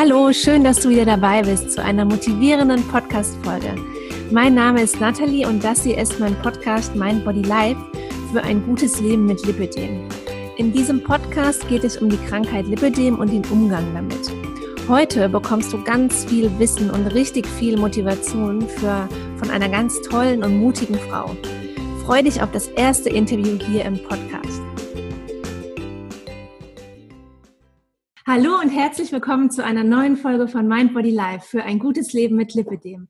Hallo, schön, dass du wieder dabei bist zu einer motivierenden Podcast-Folge. Mein Name ist Nathalie und das hier ist mein Podcast Mind Body Life für ein gutes Leben mit Lipödem. In diesem Podcast geht es um die Krankheit Lipödem und den Umgang damit. Heute bekommst du ganz viel Wissen und richtig viel Motivation für, von einer ganz tollen und mutigen Frau. Freue dich auf das erste Interview hier im Podcast. Und herzlich willkommen zu einer neuen Folge von Mind Body Life für ein gutes Leben mit Lipidem.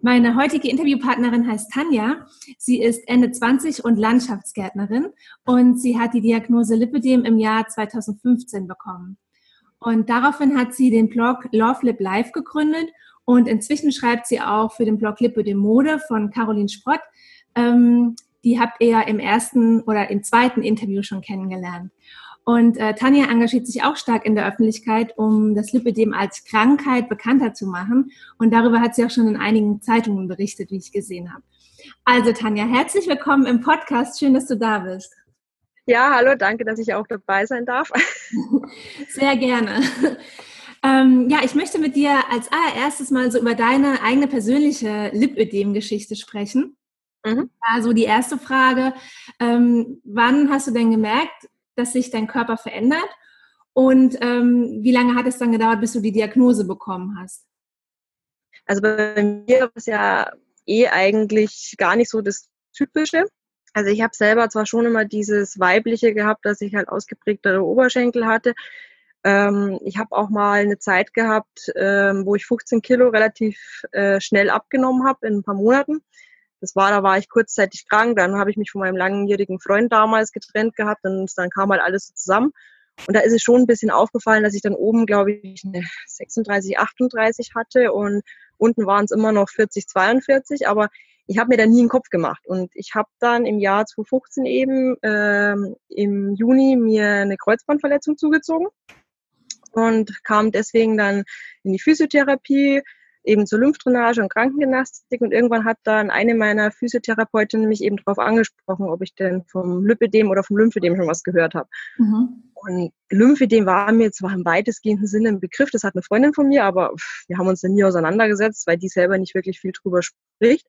Meine heutige Interviewpartnerin heißt Tanja. Sie ist Ende 20 und Landschaftsgärtnerin und sie hat die Diagnose Lipidem im Jahr 2015 bekommen. Und daraufhin hat sie den Blog Love Lip Life gegründet und inzwischen schreibt sie auch für den Blog Lipidem Mode von Caroline Sprott. Ähm, die habt ihr ja im ersten oder im zweiten Interview schon kennengelernt. Und äh, Tanja engagiert sich auch stark in der Öffentlichkeit, um das Lipödem als Krankheit bekannter zu machen. Und darüber hat sie auch schon in einigen Zeitungen berichtet, wie ich gesehen habe. Also Tanja, herzlich willkommen im Podcast. Schön, dass du da bist. Ja, hallo, danke, dass ich auch dabei sein darf. Sehr gerne. Ähm, ja, ich möchte mit dir als allererstes mal so über deine eigene persönliche Lipödem-Geschichte sprechen. Mhm. Also die erste Frage, ähm, wann hast du denn gemerkt, dass sich dein Körper verändert? Und ähm, wie lange hat es dann gedauert, bis du die Diagnose bekommen hast? Also bei mir war es ja eh eigentlich gar nicht so das Typische. Also ich habe selber zwar schon immer dieses Weibliche gehabt, dass ich halt ausgeprägtere Oberschenkel hatte. Ähm, ich habe auch mal eine Zeit gehabt, ähm, wo ich 15 Kilo relativ äh, schnell abgenommen habe in ein paar Monaten. Das war, da war ich kurzzeitig krank, dann habe ich mich von meinem langjährigen Freund damals getrennt gehabt und dann kam halt alles zusammen. Und da ist es schon ein bisschen aufgefallen, dass ich dann oben, glaube ich, eine 36, 38 hatte und unten waren es immer noch 40, 42, aber ich habe mir da nie einen Kopf gemacht. Und ich habe dann im Jahr 2015 eben ähm, im Juni mir eine Kreuzbandverletzung zugezogen und kam deswegen dann in die Physiotherapie, eben zur Lymphdrainage und Krankengymnastik und irgendwann hat dann eine meiner Physiotherapeutinnen mich eben darauf angesprochen, ob ich denn vom Lipidem oder vom Lymphedem schon was gehört habe. Mhm. Und Lymphedem war mir zwar im weitestgehenden Sinne ein Begriff, das hat eine Freundin von mir, aber wir haben uns dann nie auseinandergesetzt, weil die selber nicht wirklich viel drüber spricht.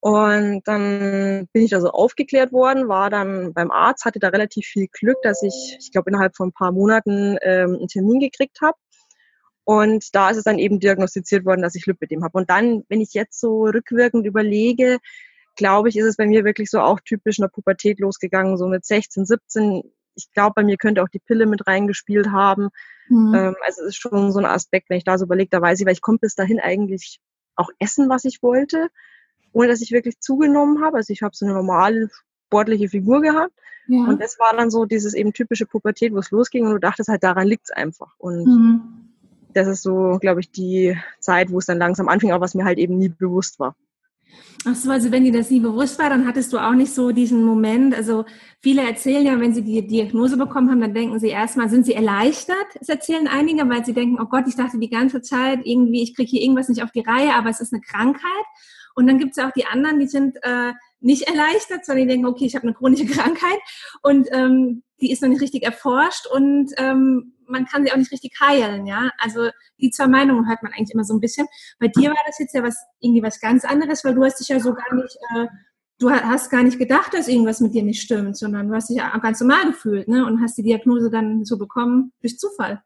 Und dann bin ich also aufgeklärt worden, war dann beim Arzt, hatte da relativ viel Glück, dass ich, ich glaube, innerhalb von ein paar Monaten ähm, einen Termin gekriegt habe. Und da ist es dann eben diagnostiziert worden, dass ich Lipödem habe. Und dann, wenn ich jetzt so rückwirkend überlege, glaube ich, ist es bei mir wirklich so auch typisch in der Pubertät losgegangen, so mit 16, 17. Ich glaube, bei mir könnte auch die Pille mit reingespielt haben. Mhm. Ähm, also es ist schon so ein Aspekt, wenn ich da so überlege, da weiß ich, weil ich konnte bis dahin eigentlich auch essen, was ich wollte, ohne dass ich wirklich zugenommen habe. Also ich habe so eine normale sportliche Figur gehabt. Ja. Und das war dann so dieses eben typische Pubertät, wo es losging und du dachtest halt, daran liegt es einfach. Und mhm das ist so, glaube ich, die Zeit, wo es dann langsam anfing, aber was mir halt eben nie bewusst war. Ach so, also wenn dir das nie bewusst war, dann hattest du auch nicht so diesen Moment. Also viele erzählen ja, wenn sie die Diagnose bekommen haben, dann denken sie erstmal, sind sie erleichtert? Das erzählen einige, weil sie denken, oh Gott, ich dachte die ganze Zeit irgendwie, ich kriege hier irgendwas nicht auf die Reihe, aber es ist eine Krankheit. Und dann gibt es ja auch die anderen, die sind äh, nicht erleichtert, sondern die denken, okay, ich habe eine chronische Krankheit und ähm, die ist noch nicht richtig erforscht und ähm, man kann sie auch nicht richtig heilen, ja. Also die zwei Meinungen hört man eigentlich immer so ein bisschen. Bei dir war das jetzt ja was irgendwie was ganz anderes, weil du hast dich ja so gar nicht, äh, du hast gar nicht gedacht, dass irgendwas mit dir nicht stimmt, sondern du hast dich ja ganz normal gefühlt, ne? Und hast die Diagnose dann so bekommen durch Zufall.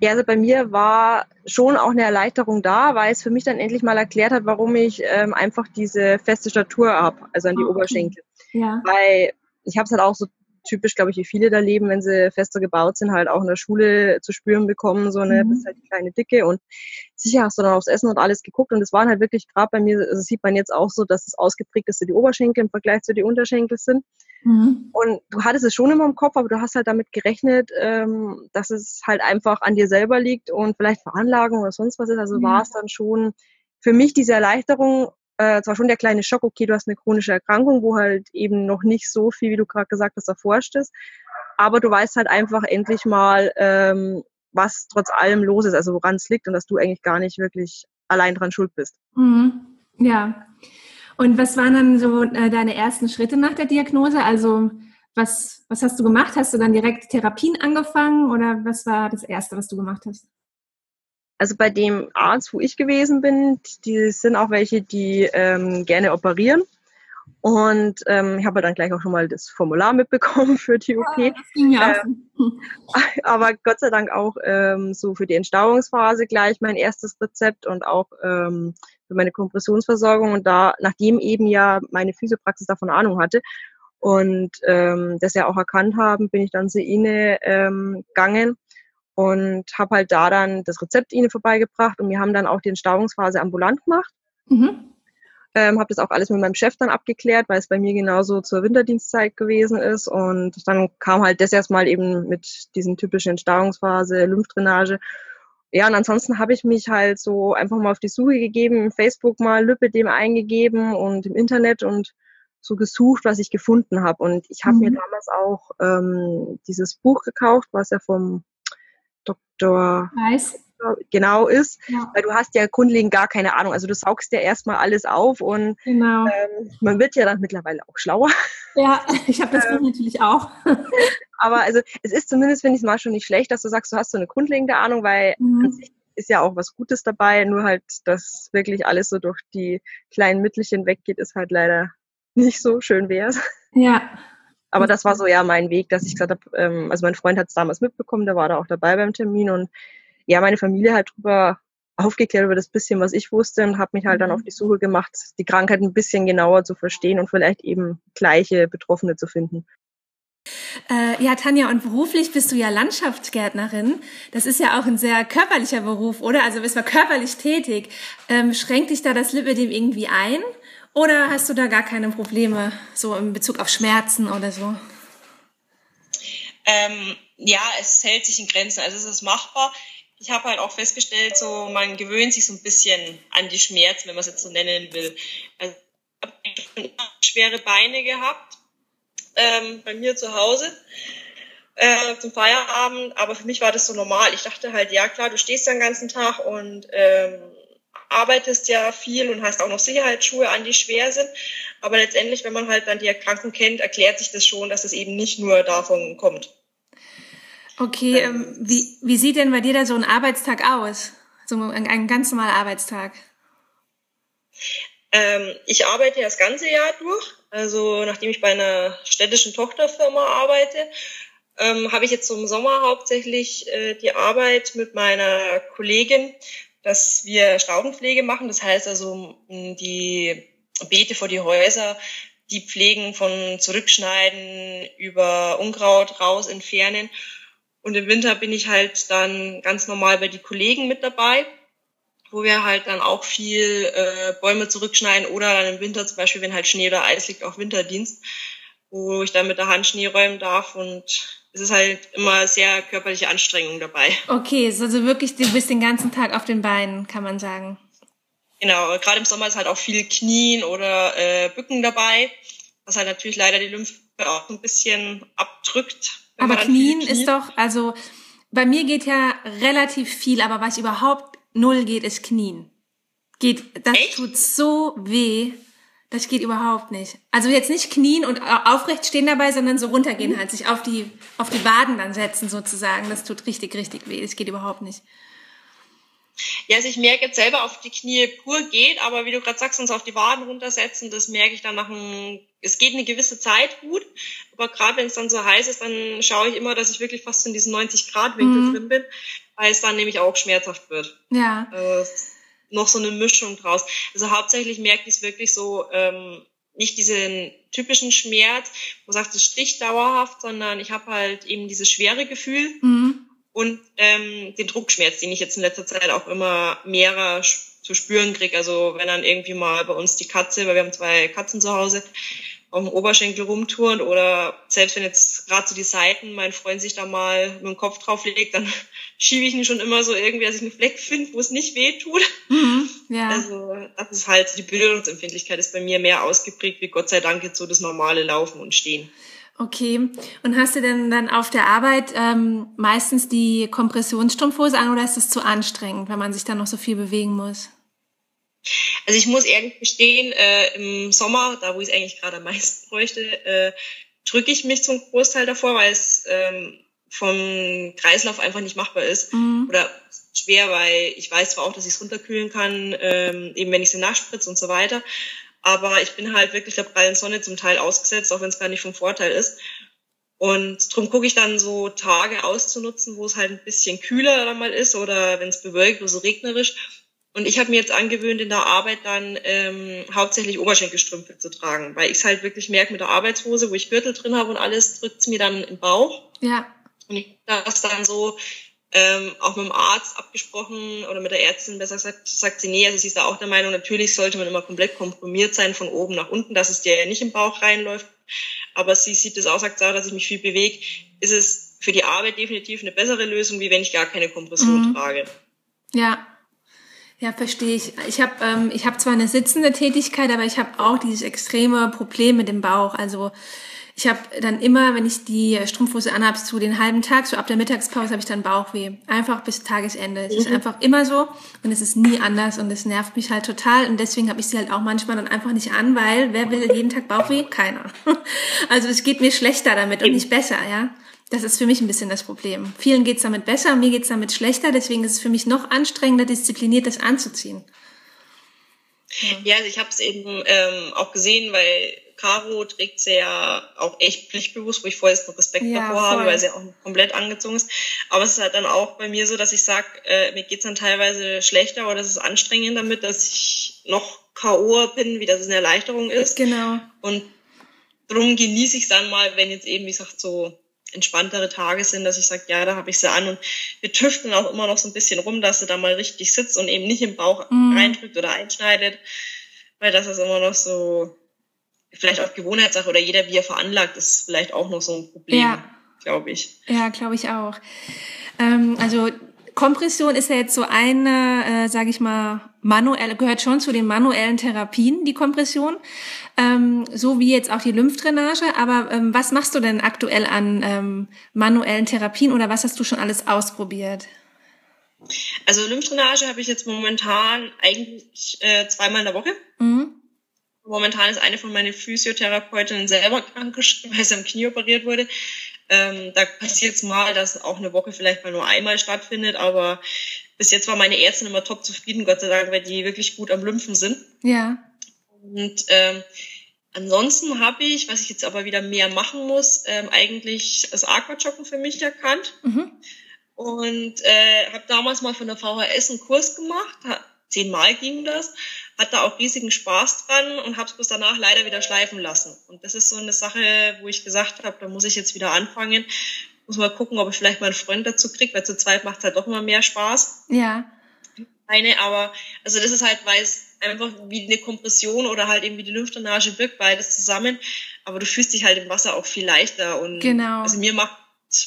Ja, also bei mir war schon auch eine Erleichterung da, weil es für mich dann endlich mal erklärt hat, warum ich ähm, einfach diese feste Statur habe, also an die okay. Oberschenkel. Ja. Weil ich habe es halt auch so typisch, glaube ich, wie viele da leben, wenn sie fester gebaut sind, halt auch in der Schule zu spüren bekommen, so eine, mhm. bist halt die kleine Dicke und sicher hast du dann aufs Essen und alles geguckt und es waren halt wirklich gerade bei mir, also sieht man jetzt auch so, dass es ausgeprägt ist, die Oberschenkel im Vergleich zu den Unterschenkel sind. Mhm. Und du hattest es schon immer im Kopf, aber du hast halt damit gerechnet, ähm, dass es halt einfach an dir selber liegt und vielleicht Veranlagung oder sonst was ist. Also mhm. war es dann schon für mich diese Erleichterung, äh, zwar schon der kleine Schock, okay, du hast eine chronische Erkrankung, wo halt eben noch nicht so viel, wie du gerade gesagt hast, erforscht ist. Aber du weißt halt einfach endlich mal, ähm, was trotz allem los ist, also woran es liegt und dass du eigentlich gar nicht wirklich allein dran schuld bist. Mhm. Ja. Und was waren dann so äh, deine ersten Schritte nach der Diagnose? Also was, was hast du gemacht? Hast du dann direkt Therapien angefangen oder was war das Erste, was du gemacht hast? Also bei dem Arzt, wo ich gewesen bin, die sind auch welche, die ähm, gerne operieren. Und ähm, ich habe dann gleich auch schon mal das Formular mitbekommen für die OP. Ja, ja ähm, aber Gott sei Dank auch ähm, so für die Entstauungsphase gleich mein erstes Rezept und auch ähm, für meine Kompressionsversorgung. Und da, nachdem eben ja meine Physiopraxis davon Ahnung hatte und ähm, das ja auch erkannt haben, bin ich dann zu Ihnen ähm, gegangen und habe halt da dann das Rezept Ihnen vorbeigebracht und wir haben dann auch die Entstauungsphase ambulant gemacht. Mhm. Ähm, habe das auch alles mit meinem Chef dann abgeklärt, weil es bei mir genauso zur Winterdienstzeit gewesen ist. Und dann kam halt das erstmal eben mit diesen typischen Entstauungsphase, Lymphdrainage. Ja, und ansonsten habe ich mich halt so einfach mal auf die Suche gegeben, Facebook mal Lüppedem eingegeben und im Internet und so gesucht, was ich gefunden habe. Und ich habe mhm. mir damals auch ähm, dieses Buch gekauft, was ja vom Dr. Weiß genau ist, ja. weil du hast ja grundlegend gar keine Ahnung. Also du saugst ja erstmal alles auf und genau. ähm, man wird ja dann mittlerweile auch schlauer. Ja, ich habe das ähm, natürlich auch. aber also es ist zumindest, finde ich es mal schon nicht schlecht, dass du sagst, du hast so eine grundlegende Ahnung, weil mhm. an sich ist ja auch was Gutes dabei, nur halt, dass wirklich alles so durch die kleinen Mittelchen weggeht, ist halt leider nicht so schön wert. Ja. Aber das war so ja mein Weg, dass ich gesagt habe, ähm, also mein Freund hat es damals mitbekommen, der war da auch dabei beim Termin und ja, meine Familie halt drüber aufgeklärt über das bisschen, was ich wusste und habe mich halt dann mhm. auf die Suche gemacht, die Krankheit ein bisschen genauer zu verstehen und vielleicht eben gleiche Betroffene zu finden. Äh, ja, Tanja, und beruflich bist du ja Landschaftsgärtnerin. Das ist ja auch ein sehr körperlicher Beruf, oder? Also bist du körperlich tätig. Ähm, schränkt dich da das Lipidem irgendwie ein? Oder hast du da gar keine Probleme, so in Bezug auf Schmerzen oder so? Ähm, ja, es hält sich in Grenzen. Also es ist machbar ich habe halt auch festgestellt, so man gewöhnt sich so ein bisschen an die Schmerzen, wenn man es jetzt so nennen will. Also, ich habe schwere Beine gehabt ähm, bei mir zu Hause äh, zum Feierabend, aber für mich war das so normal. Ich dachte halt, ja klar, du stehst den ganzen Tag und ähm, arbeitest ja viel und hast auch noch Sicherheitsschuhe an, die schwer sind. Aber letztendlich, wenn man halt dann die Erkrankung kennt, erklärt sich das schon, dass es eben nicht nur davon kommt. Okay, ähm, wie, wie sieht denn bei dir da so ein Arbeitstag aus? So ein, ein ganz normaler Arbeitstag? Ähm, ich arbeite das ganze Jahr durch. Also nachdem ich bei einer städtischen Tochterfirma arbeite, ähm, habe ich jetzt im Sommer hauptsächlich äh, die Arbeit mit meiner Kollegin, dass wir Staubenpflege machen. Das heißt also die Beete vor die Häuser, die pflegen von Zurückschneiden über Unkraut raus entfernen und im Winter bin ich halt dann ganz normal bei die Kollegen mit dabei, wo wir halt dann auch viel äh, Bäume zurückschneiden oder dann im Winter zum Beispiel, wenn halt Schnee oder Eis liegt, auch Winterdienst, wo ich dann mit der Hand Schnee räumen darf und es ist halt immer sehr körperliche Anstrengung dabei. Okay, also wirklich, du bist den ganzen Tag auf den Beinen, kann man sagen. Genau, gerade im Sommer ist halt auch viel Knien oder äh, Bücken dabei, was halt natürlich leider die Lymphe auch ein bisschen abdrückt, aber Knien ist doch, also bei mir geht ja relativ viel, aber was überhaupt null geht, ist Knien. Geht, das Echt? tut so weh. Das geht überhaupt nicht. Also jetzt nicht knien und aufrecht stehen dabei, sondern so runtergehen halt, sich auf die, auf die Waden dann setzen sozusagen. Das tut richtig, richtig weh. Das geht überhaupt nicht. Ja, also ich merke jetzt selber auf die Knie pur geht, aber wie du gerade sagst, uns auf die Waden runtersetzen, das merke ich dann nach einem, es geht eine gewisse Zeit gut, aber gerade wenn es dann so heiß ist, dann schaue ich immer, dass ich wirklich fast in diesen 90 Grad Winkel mhm. drin bin, weil es dann nämlich auch schmerzhaft wird. Ja. Also noch so eine Mischung draus. Also hauptsächlich merke ich es wirklich so, ähm, nicht diesen typischen Schmerz, wo sagt es sticht dauerhaft, sondern ich habe halt eben dieses schwere Gefühl. Mhm und ähm, den Druckschmerz, den ich jetzt in letzter Zeit auch immer mehrer zu spüren kriege. Also wenn dann irgendwie mal bei uns die Katze, weil wir haben zwei Katzen zu Hause, auf dem Oberschenkel rumturnt oder selbst wenn jetzt gerade so die Seiten mein Freund sich da mal mit dem Kopf drauf legt, dann schiebe ich ihn schon immer so irgendwie, dass ich einen Fleck finde, wo es nicht weh tut. Mhm, ja. Also das ist halt, die Bildungsempfindlichkeit ist bei mir mehr ausgeprägt, wie Gott sei Dank jetzt so das normale Laufen und Stehen. Okay. Und hast du denn dann auf der Arbeit ähm, meistens die Kompressionsstrumpfhose an oder ist das zu anstrengend, wenn man sich dann noch so viel bewegen muss? Also ich muss ehrlich gestehen, äh, im Sommer, da wo ich es eigentlich gerade am meisten bräuchte, äh, drücke ich mich zum Großteil davor, weil es ähm, vom Kreislauf einfach nicht machbar ist. Mhm. Oder schwer, weil ich weiß zwar auch, dass ich es runterkühlen kann, ähm, eben wenn ich sie nachspritze und so weiter. Aber ich bin halt wirklich der prallen Sonne zum Teil ausgesetzt, auch wenn es gar nicht vom Vorteil ist. Und darum gucke ich dann so Tage auszunutzen, wo es halt ein bisschen kühler dann mal ist oder wenn es bewölkt oder so regnerisch. Und ich habe mir jetzt angewöhnt, in der Arbeit dann ähm, hauptsächlich Oberschenkelstrümpfe zu tragen, weil ich es halt wirklich merke mit der Arbeitshose, wo ich Gürtel drin habe und alles, drückt es mir dann im Bauch. Ja. Und ich das dann so ähm, auch mit dem Arzt abgesprochen oder mit der Ärztin besser gesagt, sagt sie, nee, also sie ist da auch der Meinung, natürlich sollte man immer komplett komprimiert sein von oben nach unten, dass es dir ja nicht im Bauch reinläuft. Aber sie sieht es auch, sagt auch, dass ich mich viel bewege, ist es für die Arbeit definitiv eine bessere Lösung, wie wenn ich gar keine Kompression mhm. trage. Ja, ja, verstehe ich. Ich habe ähm, ich hab zwar eine sitzende Tätigkeit, aber ich habe auch dieses extreme Problem mit dem Bauch. Also ich habe dann immer, wenn ich die Strumpfhose anhabe, zu den halben Tag, so ab der Mittagspause habe ich dann Bauchweh. Einfach bis Tagesende. Es mhm. ist einfach immer so und es ist nie anders und es nervt mich halt total und deswegen habe ich sie halt auch manchmal dann einfach nicht an, weil wer will jeden Tag Bauchweh? Keiner. Also es geht mir schlechter damit und nicht besser, ja. Das ist für mich ein bisschen das Problem. Vielen geht's damit besser, mir geht's damit schlechter, deswegen ist es für mich noch anstrengender, diszipliniert das anzuziehen. Ja, also ich habe es eben ähm, auch gesehen, weil Caro trägt sie ja auch echt pflichtbewusst, wo ich vorher jetzt noch Respekt ja, davor voll. habe, weil sie auch komplett angezogen ist. Aber es ist halt dann auch bei mir so, dass ich sage, äh, mir geht's dann teilweise schlechter oder das ist anstrengend damit, dass ich noch K.O. bin, wie das eine Erleichterung ist. Genau. Und drum genieße ich es dann mal, wenn jetzt eben, wie gesagt, so entspanntere Tage sind, dass ich sage, ja, da habe ich sie an und wir tüfteln auch immer noch so ein bisschen rum, dass sie da mal richtig sitzt und eben nicht im Bauch mm. reindrückt oder einschneidet, weil das ist immer noch so vielleicht auch Gewohnheitssache oder jeder, wie er veranlagt, ist vielleicht auch noch so ein Problem, ja. glaube ich. Ja, glaube ich auch. Ähm, also Kompression ist ja jetzt so eine, äh, sage ich mal, manuell gehört schon zu den manuellen Therapien, die Kompression, ähm, so wie jetzt auch die Lymphdrainage. Aber ähm, was machst du denn aktuell an ähm, manuellen Therapien oder was hast du schon alles ausprobiert? Also Lymphdrainage habe ich jetzt momentan eigentlich äh, zweimal in der Woche. Mhm. Momentan ist eine von meinen Physiotherapeutinnen selber krankgeschrieben, weil sie am Knie operiert wurde. Ähm, da passiert es mal, dass auch eine Woche vielleicht mal nur einmal stattfindet, aber bis jetzt war meine Ärztin immer top zufrieden, Gott sei Dank, weil die wirklich gut am Lymphen sind. Ja. Und ähm, ansonsten habe ich, was ich jetzt aber wieder mehr machen muss, ähm, eigentlich das Aquajoggen für mich erkannt. Mhm. Und äh, habe damals mal von der VHS einen Kurs gemacht, zehnmal ging das hatte auch riesigen Spaß dran und habe es bis danach leider wieder schleifen lassen. Und das ist so eine Sache, wo ich gesagt habe, da muss ich jetzt wieder anfangen. Muss mal gucken, ob ich vielleicht mal einen Freund dazu kriege, weil zu zweit macht es halt doch immer mehr Spaß. Ja. Eine, aber also das ist halt, weil es einfach wie eine Kompression oder halt eben wie die Lymphdrainage wirkt, beides zusammen. Aber du fühlst dich halt im Wasser auch viel leichter. Und genau. also mir macht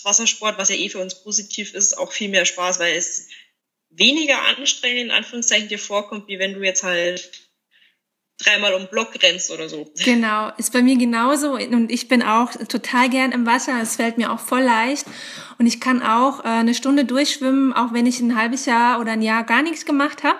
Wassersport, was ja eh für uns positiv ist, auch viel mehr Spaß, weil es weniger anstrengend in Anführungszeichen dir vorkommt, wie wenn du jetzt halt dreimal um Block rennst oder so. Genau, ist bei mir genauso und ich bin auch total gern im Wasser. Es fällt mir auch voll leicht und ich kann auch äh, eine Stunde durchschwimmen, auch wenn ich ein halbes Jahr oder ein Jahr gar nichts gemacht habe.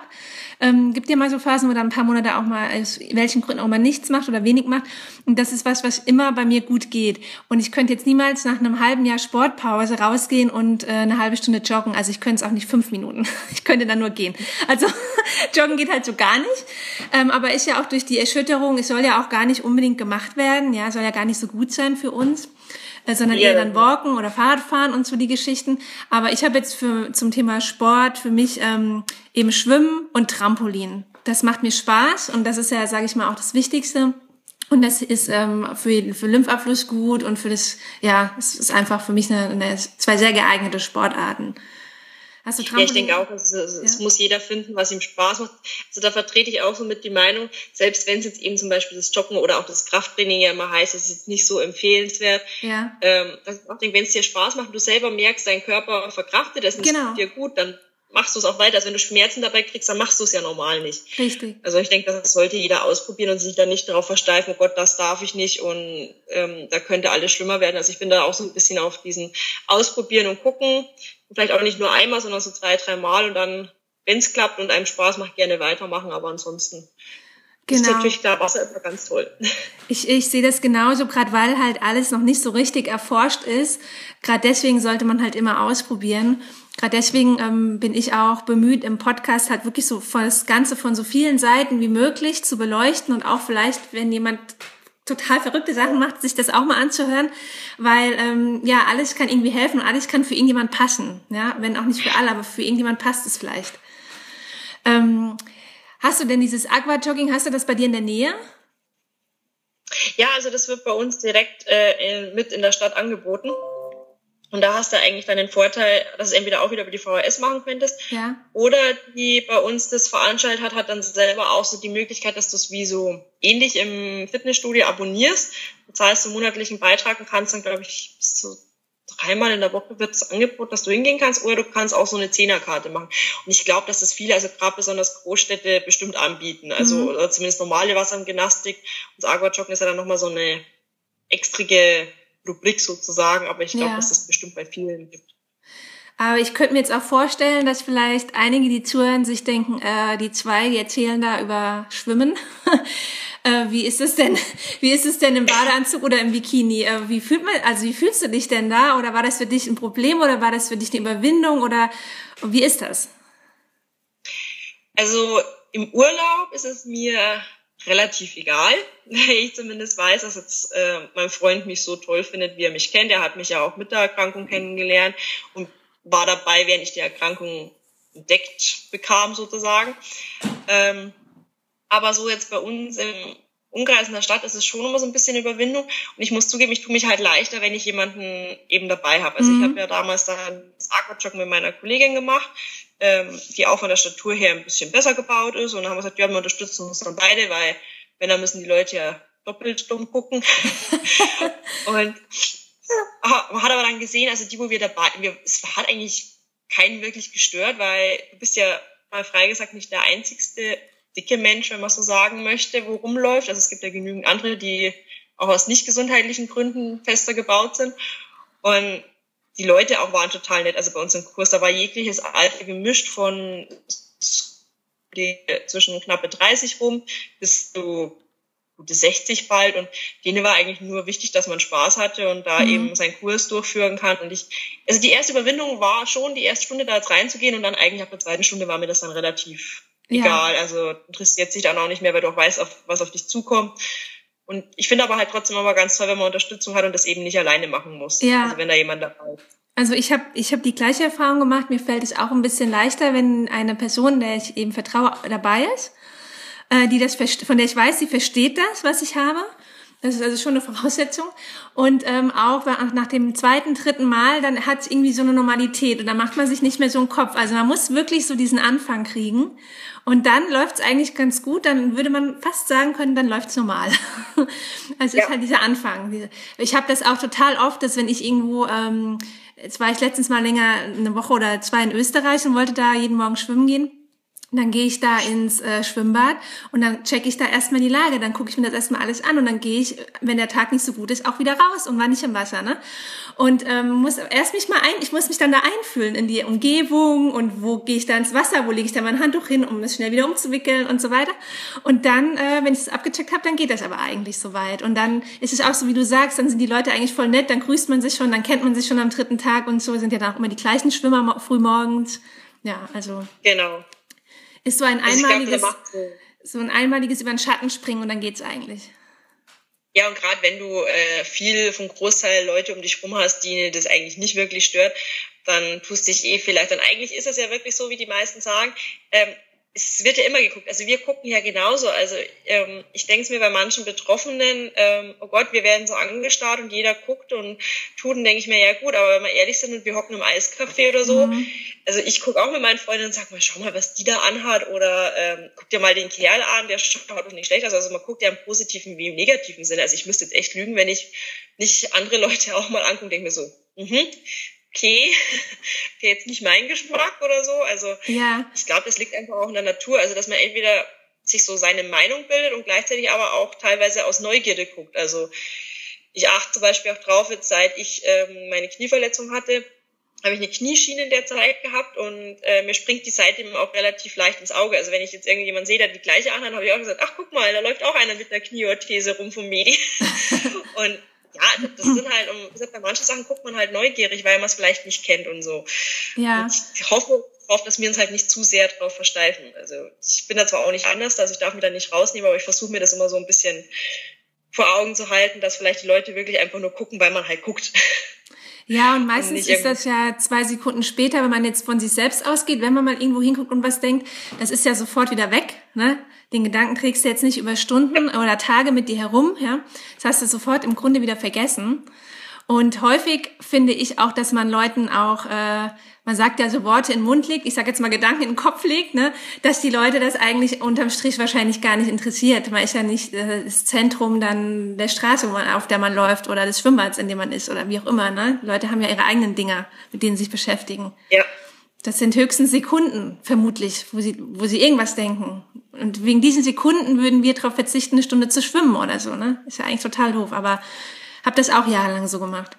Ähm, gibt dir mal so Phasen, wo dann ein paar Monate auch mal aus welchen Gründen auch mal nichts macht oder wenig macht. Und das ist was, was immer bei mir gut geht. Und ich könnte jetzt niemals nach einem halben Jahr Sportpause rausgehen und äh, eine halbe Stunde joggen. Also ich könnte es auch nicht fünf Minuten. Ich könnte dann nur gehen. Also joggen geht halt so gar nicht. Ähm, aber ist ja auch durch die Erschütterung, es soll ja auch gar nicht unbedingt gemacht werden. Ja, soll ja gar nicht so gut sein für uns. Äh, sondern eher dann Walken oder Fahrradfahren und so die Geschichten. Aber ich habe jetzt für, zum Thema Sport für mich ähm, eben Schwimmen und Trampolin. Das macht mir Spaß und das ist ja, sage ich mal, auch das Wichtigste. Und das ist ähm, für, für Lymphabfluss gut und für das, ja, es ist einfach für mich eine, eine zwei sehr geeignete Sportarten. Hast du Trampolin? Ja, ich denke auch, es, es, ja. es, muss jeder finden, was ihm Spaß macht. Also da vertrete ich auch so mit die Meinung, selbst wenn es jetzt eben zum Beispiel das Joggen oder auch das Krafttraining ja immer heißt, es ist nicht so empfehlenswert. Ja. Ähm, wenn es dir Spaß macht, du selber merkst, dein Körper verkraftet das nicht genau. dir gut, dann machst du es auch weiter. Also wenn du Schmerzen dabei kriegst, dann machst du es ja normal nicht. Richtig. Also ich denke, das sollte jeder ausprobieren und sich dann nicht darauf versteifen, oh Gott, das darf ich nicht und ähm, da könnte alles schlimmer werden. Also ich bin da auch so ein bisschen auf diesen Ausprobieren und gucken vielleicht auch nicht nur einmal, sondern so zwei, drei Mal und dann, wenn es klappt und einem Spaß macht, gerne weitermachen, aber ansonsten. Genau. Ist natürlich klar, Wasser ist ganz toll. Ich, ich sehe das genauso, gerade weil halt alles noch nicht so richtig erforscht ist. Gerade deswegen sollte man halt immer ausprobieren. Gerade deswegen ähm, bin ich auch bemüht, im Podcast halt wirklich so das Ganze von so vielen Seiten wie möglich zu beleuchten und auch vielleicht, wenn jemand total verrückte Sachen macht, sich das auch mal anzuhören, weil ähm, ja alles kann irgendwie helfen und alles kann für irgendjemand passen, ja, wenn auch nicht für alle, aber für irgendjemand passt es vielleicht. Ähm, hast du denn dieses Aquajogging, hast du das bei dir in der Nähe? Ja, also das wird bei uns direkt äh, mit in der Stadt angeboten. Und da hast du eigentlich dann den Vorteil, dass du entweder auch wieder über die VHS machen könntest. Ja. Oder die bei uns das veranstaltet hat, hat dann selber auch so die Möglichkeit, dass du es wie so ähnlich im Fitnessstudio abonnierst. Du zahlst einen monatlichen Beitrag und kannst dann, glaube ich, bis zu dreimal in der Woche wird es angeboten, dass du hingehen kannst. Oder du kannst auch so eine Zehnerkarte machen. Und ich glaube, dass das viele, also gerade besonders Großstädte, bestimmt anbieten. Also mhm. oder zumindest normale Wassergymnastik. Und das Aquajoggen ist ja dann nochmal so eine extrige Rubrik sozusagen, aber ich glaube, ja. dass das bestimmt bei vielen gibt. Aber ich könnte mir jetzt auch vorstellen, dass vielleicht einige, die zuhören, sich denken, äh, die zwei, die erzählen da über Schwimmen. äh, wie ist es denn? Wie ist es denn im Badeanzug oder im Bikini? Äh, wie fühlt man, also wie fühlst du dich denn da? Oder war das für dich ein Problem oder war das für dich eine Überwindung oder wie ist das? Also im Urlaub ist es mir relativ egal, weil ich zumindest weiß, dass jetzt äh, mein Freund mich so toll findet, wie er mich kennt. Er hat mich ja auch mit der Erkrankung kennengelernt und war dabei, während ich die Erkrankung entdeckt bekam sozusagen. Ähm, aber so jetzt bei uns im Umkreis in der Stadt ist es schon immer so ein bisschen Überwindung. Und ich muss zugeben, ich tue mich halt leichter, wenn ich jemanden eben dabei habe. Also mhm. ich habe ja damals dann das Aquajoggen mit meiner Kollegin gemacht ähm, die auch von der Statur her ein bisschen besser gebaut ist. Und dann haben wir gesagt, ja, wir unterstützen uns dann beide, weil wenn, dann müssen die Leute ja doppelt dumm gucken. und man hat aber dann gesehen, also die, wo wir dabei, wir, es hat eigentlich keinen wirklich gestört, weil du bist ja mal frei gesagt nicht der einzigste dicke Mensch, wenn man so sagen möchte, wo rumläuft. Also es gibt ja genügend andere, die auch aus nicht gesundheitlichen Gründen fester gebaut sind. Und die Leute auch waren total nett. Also bei uns im Kurs, da war jegliches Alter gemischt von zwischen knappe 30 rum bis zu gute 60 bald und denen war eigentlich nur wichtig, dass man Spaß hatte und da mhm. eben seinen Kurs durchführen kann und ich, also die erste Überwindung war schon, die erste Stunde da jetzt reinzugehen und dann eigentlich ab der zweiten Stunde war mir das dann relativ ja. egal, also interessiert sich dann auch nicht mehr, weil du auch weißt, auf, was auf dich zukommt und ich finde aber halt trotzdem immer ganz toll, wenn man Unterstützung hat und das eben nicht alleine machen muss. Ja. Also wenn da jemand dabei ist. Also ich habe ich hab die gleiche Erfahrung gemacht. Mir fällt es auch ein bisschen leichter, wenn eine Person, der ich eben vertraue, dabei ist, äh, die das von der ich weiß, sie versteht das, was ich habe. Das ist also schon eine Voraussetzung. Und ähm, auch nach dem zweiten, dritten Mal, dann hat es irgendwie so eine Normalität und dann macht man sich nicht mehr so einen Kopf. Also man muss wirklich so diesen Anfang kriegen. Und dann läuft es eigentlich ganz gut. Dann würde man fast sagen können, dann läuft es normal. also ja. ist halt dieser Anfang. Ich habe das auch total oft, dass wenn ich irgendwo, ähm, jetzt war ich letztens mal länger, eine Woche oder zwei in Österreich und wollte da jeden Morgen schwimmen gehen dann gehe ich da ins äh, Schwimmbad und dann checke ich da erstmal die Lage, dann gucke ich mir das erstmal alles an und dann gehe ich, wenn der Tag nicht so gut ist, auch wieder raus und war nicht im Wasser, ne? Und ähm, muss erst mich mal ein, ich muss mich dann da einfühlen in die Umgebung und wo gehe ich da ins Wasser, wo lege ich da mein Handtuch hin, um es schnell wieder umzuwickeln und so weiter. Und dann, äh, wenn ich es abgecheckt habe, dann geht das aber eigentlich so weit. Und dann ist es auch so, wie du sagst, dann sind die Leute eigentlich voll nett, dann grüßt man sich schon, dann kennt man sich schon am dritten Tag und so sind ja dann auch immer die gleichen Schwimmer frühmorgens. Ja, also. Genau. Ist so ein also einmaliges, glaub, so ein einmaliges über den Schatten springen und dann geht's eigentlich. Ja, und gerade wenn du äh, viel vom Großteil Leute um dich rum hast, die das eigentlich nicht wirklich stört, dann tust dich eh vielleicht. Und eigentlich ist es ja wirklich so, wie die meisten sagen. Ähm, es wird ja immer geguckt. Also wir gucken ja genauso. Also ähm, ich denke es mir bei manchen Betroffenen, ähm, oh Gott, wir werden so angestarrt und jeder guckt und tut, und denke ich mir, ja gut, aber wenn wir ehrlich sind und wir hocken im Eiscafé oder so, mhm. also ich gucke auch mit meinen Freundinnen und sag mal, schau mal, was die da anhat oder ähm, guck dir mal den Kerl an, der schaut doch nicht schlecht aus. Also man guckt ja im positiven wie im negativen Sinne. Also ich müsste jetzt echt lügen, wenn ich nicht andere Leute auch mal angucke und denke mir so, mhm, okay, okay, jetzt nicht mein Geschmack oder so. Also ja. ich glaube, das liegt einfach auch in der Natur. Also dass man entweder sich so seine Meinung bildet und gleichzeitig aber auch teilweise aus Neugierde guckt. Also ich achte zum Beispiel auch drauf, jetzt seit ich ähm, meine Knieverletzung hatte, habe ich eine Knieschiene in der Zeit gehabt und äh, mir springt die seitdem auch relativ leicht ins Auge. Also wenn ich jetzt irgendjemand sehe, der die gleiche anhat, habe ich auch gesagt, ach guck mal, da läuft auch einer mit einer Knieorthese rum vom Medi. und ja, das sind halt, um, bei manchen Sachen guckt man halt neugierig, weil man es vielleicht nicht kennt und so. Ja. Und ich hoffe, hoffe, dass wir uns halt nicht zu sehr drauf versteifen. Also ich bin da zwar auch nicht anders, also ich darf mir da nicht rausnehmen, aber ich versuche mir das immer so ein bisschen vor Augen zu halten, dass vielleicht die Leute wirklich einfach nur gucken, weil man halt guckt. Ja, und meistens und ist das ja zwei Sekunden später, wenn man jetzt von sich selbst ausgeht, wenn man mal irgendwo hinguckt und was denkt, das ist ja sofort wieder weg. Ne? Den Gedanken trägst du jetzt nicht über Stunden oder Tage mit dir herum. Ja? Das hast du sofort im Grunde wieder vergessen. Und häufig finde ich auch, dass man Leuten auch, äh, man sagt ja so Worte in den Mund legt, ich sage jetzt mal Gedanken in den Kopf legt, ne, dass die Leute das eigentlich unterm Strich wahrscheinlich gar nicht interessiert. Man ist ja nicht äh, das Zentrum dann der Straße, auf der man läuft oder des Schwimmbads, in dem man ist oder wie auch immer. Ne? Die Leute haben ja ihre eigenen Dinger, mit denen sie sich beschäftigen. Ja. Das sind höchstens Sekunden, vermutlich, wo sie, wo sie irgendwas denken. Und wegen diesen Sekunden würden wir darauf verzichten, eine Stunde zu schwimmen oder so. Ne? Ist ja eigentlich total doof. Aber habe das auch jahrelang so gemacht.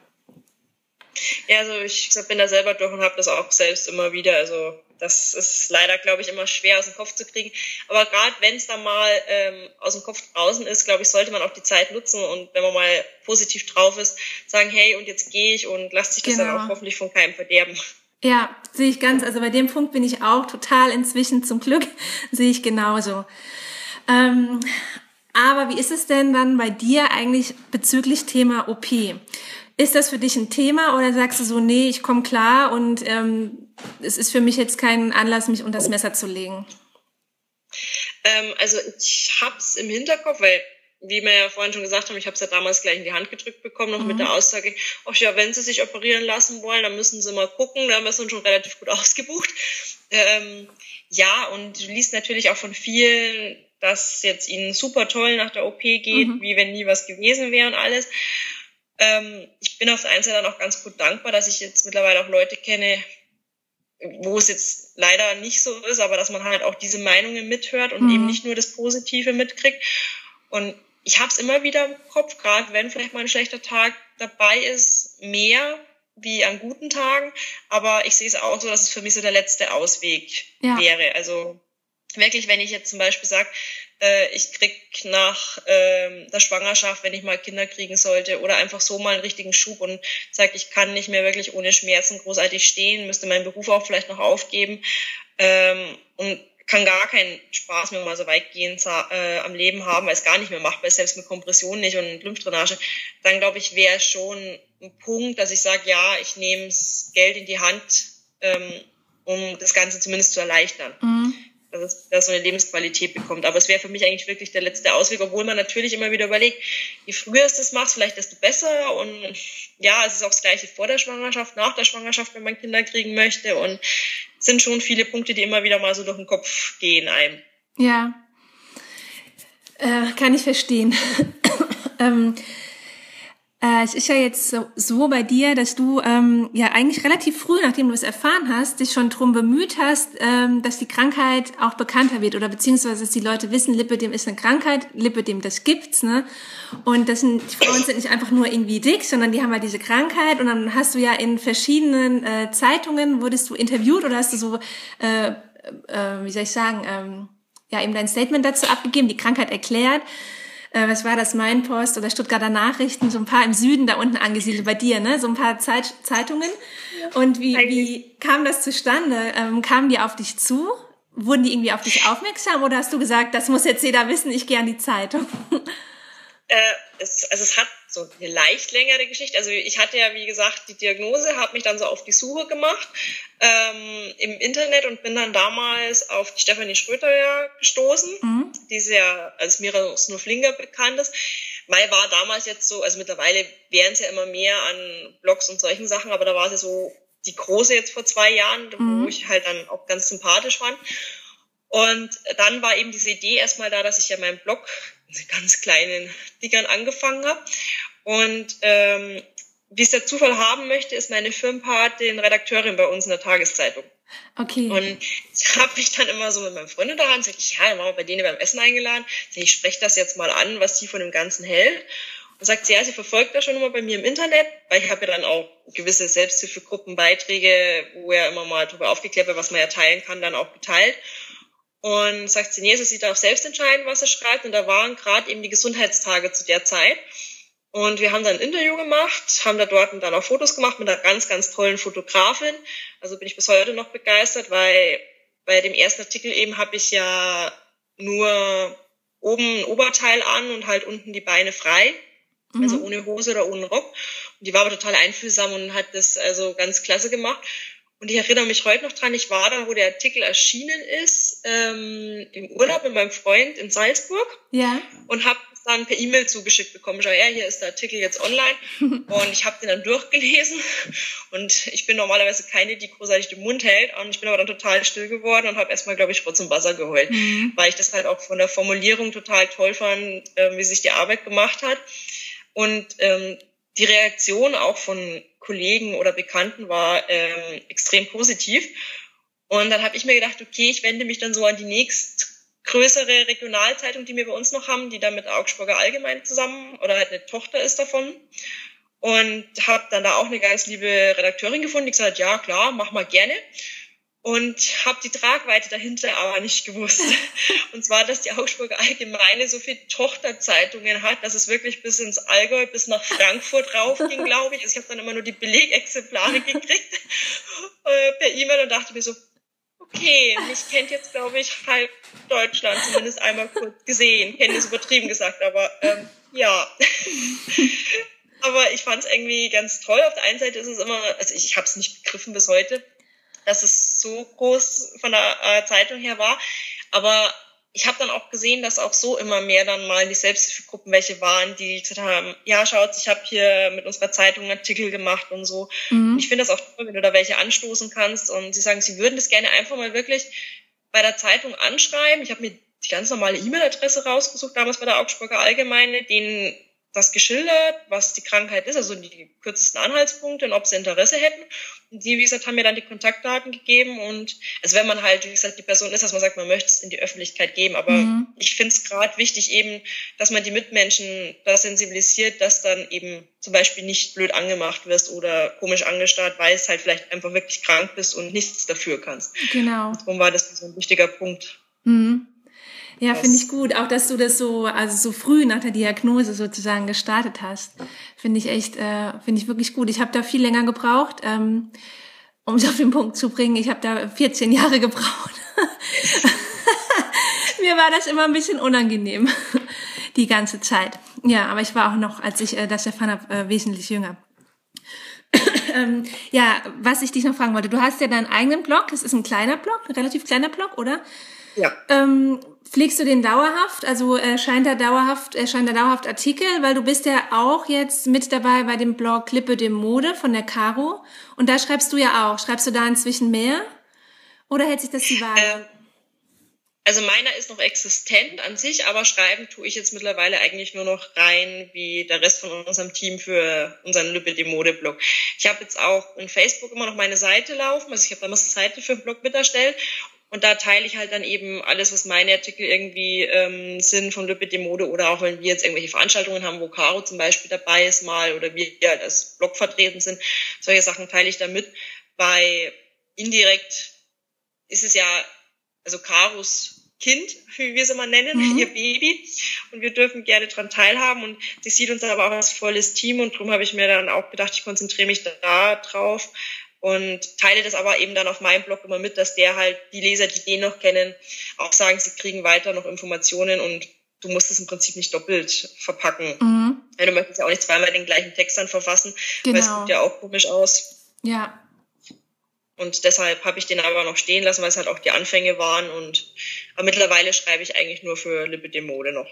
Ja, also ich bin da selber durch und habe das auch selbst immer wieder. Also das ist leider, glaube ich, immer schwer aus dem Kopf zu kriegen. Aber gerade wenn es dann mal ähm, aus dem Kopf draußen ist, glaube ich, sollte man auch die Zeit nutzen und wenn man mal positiv drauf ist, sagen, hey, und jetzt gehe ich und lass dich das genau. dann auch hoffentlich von keinem verderben. Ja, sehe ich ganz. Also bei dem Punkt bin ich auch total inzwischen zum Glück, sehe ich genauso. Ähm, aber wie ist es denn dann bei dir eigentlich bezüglich Thema OP? Ist das für dich ein Thema oder sagst du so, nee, ich komme klar und ähm, es ist für mich jetzt kein Anlass, mich unter das Messer zu legen? Ähm, also ich hab's im Hinterkopf, weil wie wir ja vorhin schon gesagt haben, ich habe es ja damals gleich in die Hand gedrückt bekommen, noch mhm. mit der Aussage, ach ja, wenn Sie sich operieren lassen wollen, dann müssen Sie mal gucken, da haben wir es schon relativ gut ausgebucht. Ähm, ja, und du liest natürlich auch von vielen, dass jetzt ihnen super toll nach der OP geht, mhm. wie wenn nie was gewesen wäre und alles. Ähm, ich bin auf der einen Seite dann auch ganz gut dankbar, dass ich jetzt mittlerweile auch Leute kenne, wo es jetzt leider nicht so ist, aber dass man halt auch diese Meinungen mithört und mhm. eben nicht nur das Positive mitkriegt. Und ich habe es immer wieder im Kopf, gerade wenn vielleicht mal ein schlechter Tag dabei ist, mehr wie an guten Tagen. Aber ich sehe es auch so, dass es für mich so der letzte Ausweg ja. wäre. Also wirklich, wenn ich jetzt zum Beispiel sage, äh, ich krieg nach äh, der Schwangerschaft, wenn ich mal Kinder kriegen sollte, oder einfach so mal einen richtigen Schub und sage, ich kann nicht mehr wirklich ohne Schmerzen großartig stehen, müsste meinen Beruf auch vielleicht noch aufgeben ähm, und kann gar keinen Spaß mehr mal so weitgehend äh, am Leben haben, weil es gar nicht mehr machbar ist, selbst mit Kompression nicht und Lymphdrainage, dann glaube ich, wäre schon ein Punkt, dass ich sage, ja, ich nehme Geld in die Hand, ähm, um das Ganze zumindest zu erleichtern. Mhm dass es da so eine Lebensqualität bekommt. Aber es wäre für mich eigentlich wirklich der letzte Ausweg, obwohl man natürlich immer wieder überlegt, je früher es das machst, vielleicht desto besser. Und ja, es ist auch das Gleiche vor der Schwangerschaft, nach der Schwangerschaft, wenn man Kinder kriegen möchte. Und es sind schon viele Punkte, die immer wieder mal so durch den Kopf gehen einem. Ja, äh, kann ich verstehen. ähm, äh, es ist ja jetzt so, so bei dir, dass du ähm, ja eigentlich relativ früh, nachdem du es erfahren hast, dich schon drum bemüht hast, ähm, dass die Krankheit auch bekannter wird oder beziehungsweise, dass die Leute wissen, Lipidem ist eine Krankheit, Lipidem, das gibt's, ne? Und das sind, die Frauen sind nicht einfach nur irgendwie dick, sondern die haben halt diese Krankheit und dann hast du ja in verschiedenen äh, Zeitungen, wurdest du interviewt oder hast du so, äh, äh, wie soll ich sagen, ähm, ja, eben dein Statement dazu abgegeben, die Krankheit erklärt äh, was war das, Mein Post oder Stuttgarter Nachrichten, so ein paar im Süden da unten angesiedelt bei dir, ne? So ein paar Zeit Zeitungen. Und wie, wie kam das zustande? Ähm, kamen die auf dich zu? Wurden die irgendwie auf dich aufmerksam oder hast du gesagt, das muss jetzt jeder wissen, ich gehe an die Zeitung? Äh, es, also es hat so eine leicht längere Geschichte. Also ich hatte ja, wie gesagt, die Diagnose, habe mich dann so auf die Suche gemacht ähm, im Internet und bin dann damals auf die Stefanie Schröter ja gestoßen, mhm. die ist ja als Mira Snuflinger bekannt ist. Mai war damals jetzt so, also mittlerweile wären es ja immer mehr an Blogs und solchen Sachen, aber da war es ja so die große jetzt vor zwei Jahren, mhm. wo ich halt dann auch ganz sympathisch fand. Und dann war eben diese Idee erstmal da, dass ich ja meinen Blog in ganz kleinen Dingern angefangen habe. Und ähm, wie es der Zufall haben möchte, ist meine Firmenpatin Redakteurin bei uns in der Tageszeitung. Okay. Und ich habe mich dann immer so mit meinem Freund daran, sag ich, ja, dann waren wir bei denen beim Essen eingeladen. Sag ich, spreche das jetzt mal an, was sie von dem Ganzen hält. Und sagt sie, ja, sie verfolgt das schon immer bei mir im Internet, weil ich habe ja dann auch gewisse Selbsthilfegruppenbeiträge, wo ja immer mal darüber aufgeklärt wird, was man ja teilen kann, dann auch geteilt. Und sagt sie, nee, also sie darf selbst entscheiden, was er schreibt. Und da waren gerade eben die Gesundheitstage zu der Zeit. Und wir haben dann ein Interview gemacht, haben da dort dann auch Fotos gemacht mit einer ganz, ganz tollen Fotografin. Also bin ich bis heute noch begeistert, weil bei dem ersten Artikel eben habe ich ja nur oben ein Oberteil an und halt unten die Beine frei. Also mhm. Also ohne Hose oder ohne Rock. Und die war aber total einfühlsam und hat das also ganz klasse gemacht. Und ich erinnere mich heute noch dran, ich war da, wo der Artikel erschienen ist, ähm, im Urlaub mit meinem Freund in Salzburg. Ja. Und habe dann per E-Mail zugeschickt bekommen. Schau, ja, hier ist der Artikel jetzt online. Und ich habe den dann durchgelesen. Und ich bin normalerweise keine, die großartig den Mund hält. Und ich bin aber dann total still geworden und habe erstmal, glaube ich, Rotz und Wasser geheult. Mhm. Weil ich das halt auch von der Formulierung total toll fand, äh, wie sich die Arbeit gemacht hat. Und ähm, die Reaktion auch von Kollegen oder Bekannten war ähm, extrem positiv. Und dann habe ich mir gedacht, okay, ich wende mich dann so an die nächstgrößere Regionalzeitung, die wir bei uns noch haben, die da mit Augsburger Allgemein zusammen oder halt eine Tochter ist davon. Und habe dann da auch eine ganz liebe Redakteurin gefunden, die gesagt hat, ja klar, mach mal gerne und habe die Tragweite dahinter aber nicht gewusst. Und zwar, dass die Augsburger Allgemeine so viele Tochterzeitungen hat, dass es wirklich bis ins Allgäu, bis nach Frankfurt raufging, glaube ich. Also ich habe dann immer nur die Belegexemplare gekriegt äh, per E-Mail und dachte mir so, okay, mich kennt jetzt, glaube ich, halb Deutschland zumindest einmal kurz gesehen. Kennt ist übertrieben gesagt, aber ähm, ja. aber ich fand es irgendwie ganz toll. Auf der einen Seite ist es immer, also ich habe es nicht begriffen bis heute, dass es so groß von der äh, Zeitung her war. Aber ich habe dann auch gesehen, dass auch so immer mehr dann mal die Selbsthilfegruppen welche waren, die gesagt haben, ja, schaut, ich habe hier mit unserer Zeitung einen Artikel gemacht und so. Mhm. Ich finde das auch toll, wenn du da welche anstoßen kannst und sie sagen, sie würden das gerne einfach mal wirklich bei der Zeitung anschreiben. Ich habe mir die ganz normale E-Mail-Adresse rausgesucht, damals bei der Augsburger Allgemeine, denen das geschildert, was die Krankheit ist, also die kürzesten Anhaltspunkte und ob sie Interesse hätten. Die, wie gesagt, haben mir dann die Kontaktdaten gegeben und also wenn man halt, wie gesagt, die Person ist, dass man sagt, man möchte es in die Öffentlichkeit geben. Aber mhm. ich finde es gerade wichtig eben, dass man die Mitmenschen da sensibilisiert, dass dann eben zum Beispiel nicht blöd angemacht wirst oder komisch angestarrt, weil es halt vielleicht einfach wirklich krank bist und nichts dafür kannst. Genau. Darum war das so ein wichtiger Punkt. Mhm. Ja, finde ich gut. Auch, dass du das so, also so früh nach der Diagnose sozusagen gestartet hast. Finde ich echt, äh, finde ich wirklich gut. Ich habe da viel länger gebraucht, ähm, um es auf den Punkt zu bringen. Ich habe da 14 Jahre gebraucht. Mir war das immer ein bisschen unangenehm, die ganze Zeit. Ja, aber ich war auch noch, als ich äh, das erfahren habe, äh, wesentlich jünger. ähm, ja, was ich dich noch fragen wollte, du hast ja deinen eigenen Blog, das ist ein kleiner Blog, ein relativ kleiner Blog, oder? Ja. Ähm, pflegst du den dauerhaft? Also erscheint da dauerhaft, erscheint da dauerhaft Artikel, weil du bist ja auch jetzt mit dabei bei dem Blog Klippe dem Mode von der Caro. Und da schreibst du ja auch. Schreibst du da inzwischen mehr? Oder hält sich das die Waage? Ähm, also meiner ist noch existent an sich, aber schreiben tue ich jetzt mittlerweile eigentlich nur noch rein, wie der Rest von unserem Team für unseren Lüppe dem Mode-Blog. Ich habe jetzt auch in Facebook immer noch meine Seite laufen. Also ich habe damals eine Seite für den Blog mit erstellt und da teile ich halt dann eben alles, was meine Artikel irgendwie ähm, sind von Lüppe de Mode oder auch wenn wir jetzt irgendwelche Veranstaltungen haben, wo Caro zum Beispiel dabei ist mal oder wir halt als Blog vertreten sind. Solche Sachen teile ich da mit, weil indirekt ist es ja, also Caros Kind, wie wir es immer nennen, mhm. ihr Baby. Und wir dürfen gerne dran teilhaben. Und sie sieht uns aber auch als volles Team. Und darum habe ich mir dann auch gedacht, ich konzentriere mich da drauf, und teile das aber eben dann auf meinem Blog immer mit, dass der halt die Leser, die den noch kennen, auch sagen, sie kriegen weiter noch Informationen und du musst es im Prinzip nicht doppelt verpacken. Mhm. Ja, du möchtest ja auch nicht zweimal den gleichen Text dann verfassen, genau. weil es genau. sieht ja auch komisch aus. Ja. Und deshalb habe ich den aber noch stehen lassen, weil es halt auch die Anfänge waren und aber mittlerweile schreibe ich eigentlich nur für Lippe de Mode noch.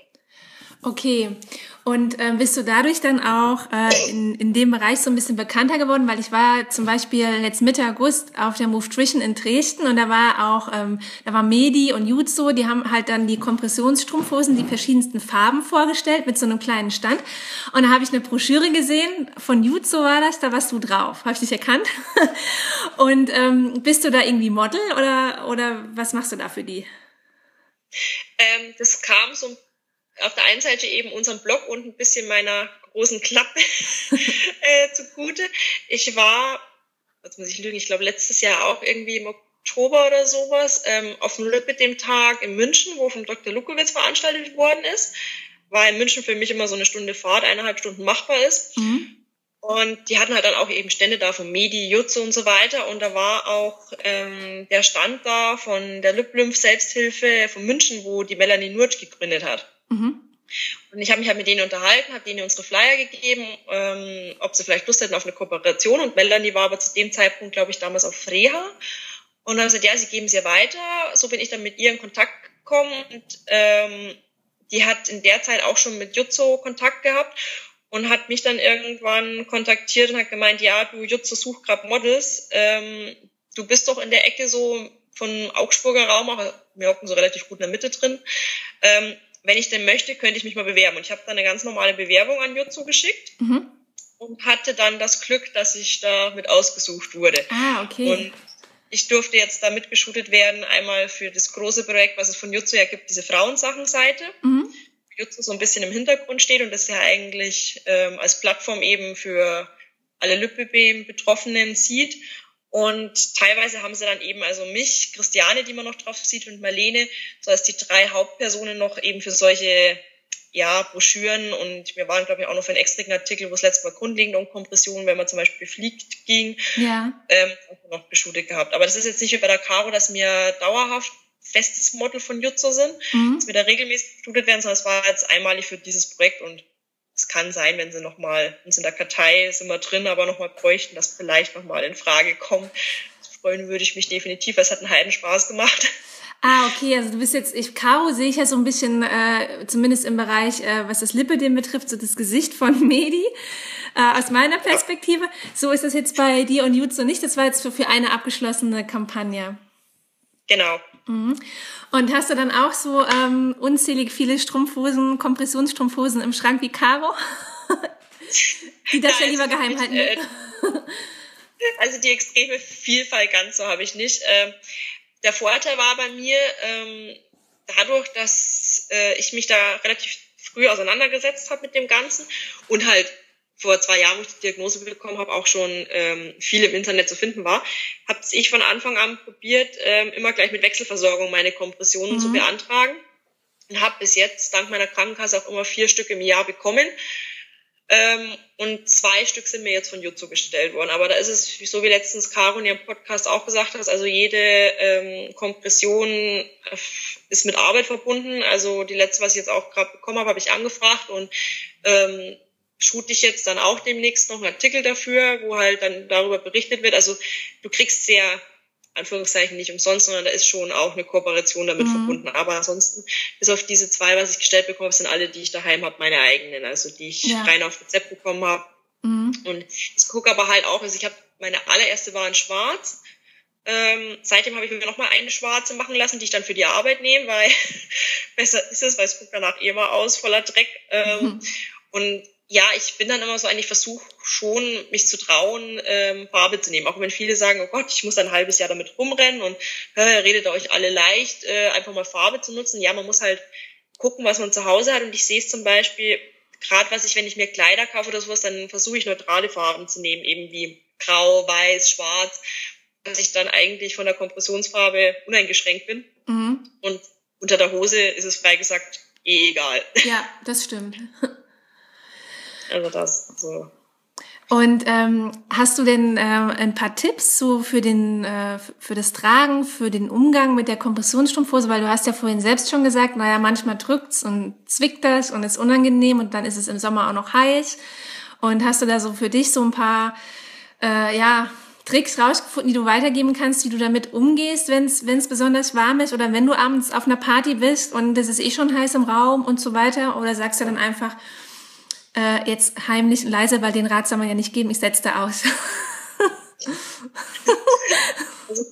Okay. Und äh, bist du dadurch dann auch äh, in, in dem Bereich so ein bisschen bekannter geworden? Weil ich war zum Beispiel jetzt Mitte August auf der Movetrition in Dresden und da war auch, ähm, da war Medi und Jutsu, die haben halt dann die Kompressionsstrumpfhosen, die verschiedensten Farben vorgestellt mit so einem kleinen Stand. Und da habe ich eine Broschüre gesehen, von Jutsu war das, da warst du drauf. Habe ich dich erkannt? und ähm, bist du da irgendwie Model oder, oder was machst du da für die? Ähm, das kam so ein auf der einen Seite eben unseren Blog und ein bisschen meiner großen Klappe äh, zugute. Ich war, jetzt muss ich lügen, ich glaube letztes Jahr auch irgendwie im Oktober oder sowas, ähm, auf dem Lübbe dem Tag in München, wo vom Dr. Lukowitz veranstaltet worden ist. Weil in München für mich immer so eine Stunde Fahrt, eineinhalb Stunden machbar ist. Mhm. Und die hatten halt dann auch eben Stände da von Medi, Jutze und so weiter. Und da war auch ähm, der Stand da von der Lüblymph Selbsthilfe von München, wo die Melanie Nurtsch gegründet hat. Mhm. Und ich habe mich halt mit denen unterhalten, habe denen unsere Flyer gegeben, ähm, ob sie vielleicht Lust hätten auf eine Kooperation. Und Melanie war aber zu dem Zeitpunkt, glaube ich, damals auf Freha. Und dann haben sie gesagt, ja, sie geben sie weiter. So bin ich dann mit ihr in Kontakt gekommen. Und ähm, die hat in der Zeit auch schon mit Jutzo Kontakt gehabt und hat mich dann irgendwann kontaktiert und hat gemeint, ja, du Jutze such gerade Models, ähm, du bist doch in der Ecke so von Augsburger Raum, aber wir hocken so relativ gut in der Mitte drin. Ähm, wenn ich denn möchte, könnte ich mich mal bewerben. Und ich habe dann eine ganz normale Bewerbung an Jutzo geschickt mhm. und hatte dann das Glück, dass ich da mit ausgesucht wurde. Ah, okay. Und ich durfte jetzt da mitgeschootet werden, einmal für das große Projekt, was es von Jutsu ja gibt, diese Frauensachenseite. Mhm. Jutsu so ein bisschen im Hintergrund steht und das ja eigentlich ähm, als Plattform eben für alle Lippebeam-Betroffenen sieht. Und teilweise haben sie dann eben also mich, Christiane, die man noch drauf sieht, und Marlene, so als die drei Hauptpersonen noch eben für solche ja, Broschüren und wir waren, glaube ich, auch noch für einen extra Artikel, wo es letztes Mal grundlegend um Kompression, wenn man zum Beispiel fliegt, ging, ja. ähm, noch beschuldigt gehabt. Aber das ist jetzt nicht wie bei der Caro, dass mir dauerhaft festes Model von Jutzo sind, mhm. dass wir da regelmäßig bestudet werden, sondern es war jetzt einmalig für dieses Projekt und es kann sein, wenn sie nochmal, uns in der Kartei sind wir drin, aber nochmal bräuchten, dass vielleicht nochmal in Frage kommen. Freuen würde ich mich definitiv, es hat einen Heiden Spaß gemacht. Ah, okay, also du bist jetzt, ich, Caro sehe ich ja so ein bisschen, äh, zumindest im Bereich, äh, was das Lipidem betrifft, so das Gesicht von Medi, äh, aus meiner Perspektive. So ist das jetzt bei dir und Jutsu nicht, das war jetzt für, für eine abgeschlossene Kampagne. Genau. Mhm. Und hast du dann auch so ähm, unzählig viele Strumpfhosen, Kompressionsstrumpfhosen im Schrank wie Caro? die das ja, ja lieber geheim halten. Äh, also die extreme Vielfalt ganz so habe ich nicht. Ähm, der Vorteil war bei mir, ähm, dadurch, dass äh, ich mich da relativ früh auseinandergesetzt habe mit dem Ganzen und halt vor zwei Jahren, wo ich die Diagnose bekommen habe, auch schon ähm, viel im Internet zu finden war, habe ich von Anfang an probiert, ähm, immer gleich mit Wechselversorgung meine Kompressionen mhm. zu beantragen und habe bis jetzt dank meiner Krankenkasse auch immer vier Stück im Jahr bekommen. Ähm, und zwei Stück sind mir jetzt von Jutsu gestellt worden. Aber da ist es, so wie letztens Caro in ihrem Podcast auch gesagt hat, also jede ähm, Kompression äh, ist mit Arbeit verbunden. Also die letzte, was ich jetzt auch gerade bekommen habe, habe ich angefragt und ähm, shoot ich jetzt dann auch demnächst noch einen Artikel dafür, wo halt dann darüber berichtet wird. Also du kriegst sehr Anführungszeichen nicht umsonst, sondern da ist schon auch eine Kooperation damit mhm. verbunden. Aber ansonsten, bis auf diese zwei, was ich gestellt bekomme, sind alle, die ich daheim habe, meine eigenen, also die ich ja. rein auf Rezept bekommen habe. Mhm. Und ich gucke aber halt auch, also ich habe meine allererste war in Schwarz. Ähm, seitdem habe ich mir nochmal eine schwarze machen lassen, die ich dann für die Arbeit nehme, weil besser ist es, weil es guckt danach eh immer aus, voller Dreck. Ähm, mhm. Und ja, ich bin dann immer so eigentlich versucht schon, mich zu trauen, ähm, Farbe zu nehmen. Auch wenn viele sagen, oh Gott, ich muss ein halbes Jahr damit rumrennen und äh, redet euch alle leicht, äh, einfach mal Farbe zu nutzen. Ja, man muss halt gucken, was man zu Hause hat. Und ich sehe es zum Beispiel, gerade was ich, wenn ich mir Kleider kaufe oder sowas, dann versuche ich neutrale Farben zu nehmen, eben wie grau, weiß, schwarz, dass ich dann eigentlich von der Kompressionsfarbe uneingeschränkt bin. Mhm. Und unter der Hose ist es frei gesagt eh egal. Ja, das stimmt. Also das so. Und ähm, hast du denn äh, ein paar Tipps so für den äh, für das Tragen, für den Umgang mit der Kompressionsstrumpfhose, weil du hast ja vorhin selbst schon gesagt, naja, manchmal drückt's und zwickt das und ist unangenehm und dann ist es im Sommer auch noch heiß. Und hast du da so für dich so ein paar äh, ja Tricks rausgefunden, die du weitergeben kannst, wie du damit umgehst, wenn es besonders warm ist oder wenn du abends auf einer Party bist und es ist eh schon heiß im Raum und so weiter? Oder sagst du dann einfach, äh, jetzt heimlich und leise, weil den Rat soll man ja nicht geben, ich setze da aus. also,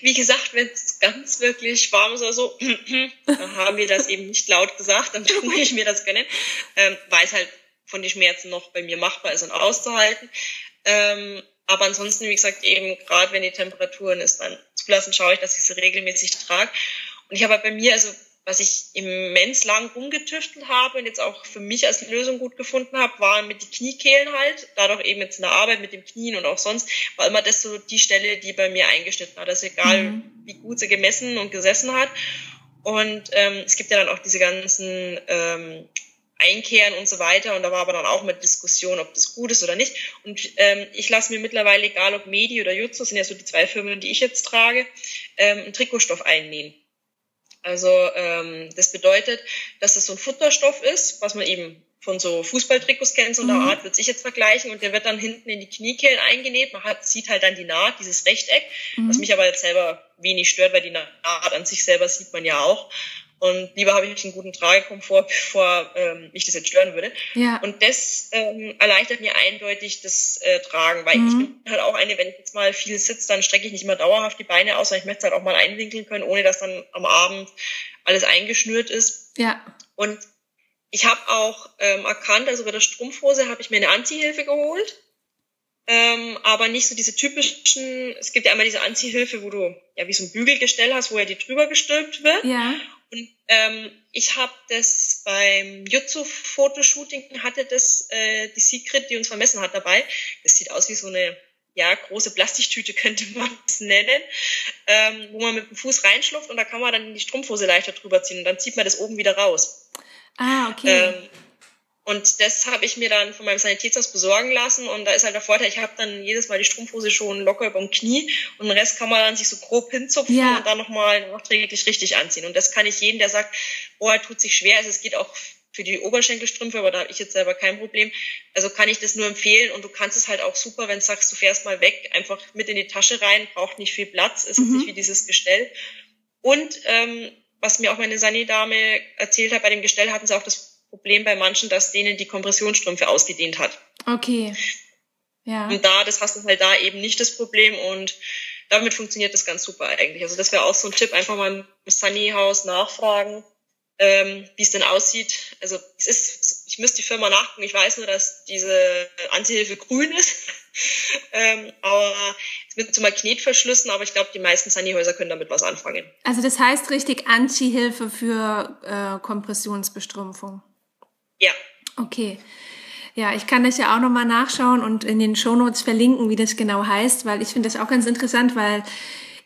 wie gesagt, wenn es ganz wirklich warm ist oder so, dann haben wir das eben nicht laut gesagt, dann muss ich mir das gönnen, ähm, weil es halt von den Schmerzen noch bei mir machbar ist und auszuhalten. Ähm, aber ansonsten, wie gesagt, eben gerade wenn die Temperaturen ist, dann zulassen, schaue ich, dass ich sie regelmäßig trage. Und ich habe halt bei mir, also was ich immens lang rumgetüftelt habe und jetzt auch für mich als Lösung gut gefunden habe, waren mit die Kniekehlen halt. Dadurch eben jetzt in der Arbeit mit dem Knien und auch sonst war immer das so die Stelle, die bei mir eingeschnitten hat. Also egal, mhm. wie gut sie gemessen und gesessen hat. Und ähm, es gibt ja dann auch diese ganzen ähm, Einkehren und so weiter. Und da war aber dann auch mit Diskussion, ob das gut ist oder nicht. Und ähm, ich lasse mir mittlerweile, egal ob Medi oder Jutsu, sind ja so die zwei Firmen, die ich jetzt trage, ähm, einen Trikotstoff einnähen. Also ähm, das bedeutet, dass das so ein Futterstoff ist, was man eben von so Fußballtrikots kennt, so in der mhm. Art, würde ich jetzt vergleichen. Und der wird dann hinten in die Kniekehlen eingenäht. Man hat, sieht halt dann die Naht, dieses Rechteck, mhm. was mich aber jetzt selber wenig stört, weil die Naht an sich selber sieht man ja auch. Und lieber habe ich einen guten Tragekomfort, bevor ähm, mich das jetzt stören würde. Ja. Und das ähm, erleichtert mir eindeutig das äh, Tragen, weil mhm. ich bin halt auch eine, wenn ich jetzt mal viel sitze, dann strecke ich nicht immer dauerhaft die Beine aus, sondern ich möchte es halt auch mal einwinkeln können, ohne dass dann am Abend alles eingeschnürt ist. Ja. Und ich habe auch ähm, erkannt, also bei der Strumpfhose habe ich mir eine Anziehhilfe geholt. Ähm, aber nicht so diese typischen, es gibt ja einmal diese Anziehhilfe, wo du ja wie so ein Bügelgestell hast, wo ja die drüber gestülpt wird. Ja. Und ähm, ich habe das beim Jutsu-Fotoshooting hatte das äh, die Secret, die uns vermessen hat, dabei. Das sieht aus wie so eine ja, große Plastiktüte könnte man es nennen, ähm, wo man mit dem Fuß reinschlupft und da kann man dann die Strumpfhose leichter drüber ziehen und dann zieht man das oben wieder raus. Ah, okay. Ähm, und das habe ich mir dann von meinem Sanitätshaus besorgen lassen. Und da ist halt der Vorteil, ich habe dann jedes Mal die Strumpfhose schon locker über dem Knie und den Rest kann man dann sich so grob hinzupfen ja. und dann nochmal nachträglich richtig anziehen. Und das kann ich jedem, der sagt, oh, er tut sich schwer, also es geht auch für die Oberschenkelstrümpfe, aber da habe ich jetzt selber kein Problem. Also kann ich das nur empfehlen und du kannst es halt auch super, wenn du sagst, du fährst mal weg, einfach mit in die Tasche rein, braucht nicht viel Platz, ist mhm. nicht wie dieses Gestell. Und ähm, was mir auch meine Sani-Dame erzählt hat, bei dem Gestell hatten sie auch das Problem bei manchen, dass denen die Kompressionsstrümpfe ausgedehnt hat. Okay. Ja. Und da, das hast du halt da eben nicht das Problem und damit funktioniert das ganz super eigentlich. Also das wäre auch so ein Tipp, einfach mal im Sunny-Haus nachfragen, ähm, wie es denn aussieht. Also es ist, ich müsste die Firma nachgucken, ich weiß nur, dass diese Antihilfe grün ist. ähm, aber mit so Magnetverschlüssen, aber ich glaube, die meisten Sunny-Häuser können damit was anfangen. Also das heißt richtig Anti-Hilfe für äh, Kompressionsbestrümpfung. Ja. Okay. Ja, ich kann das ja auch nochmal nachschauen und in den Shownotes verlinken, wie das genau heißt, weil ich finde das auch ganz interessant, weil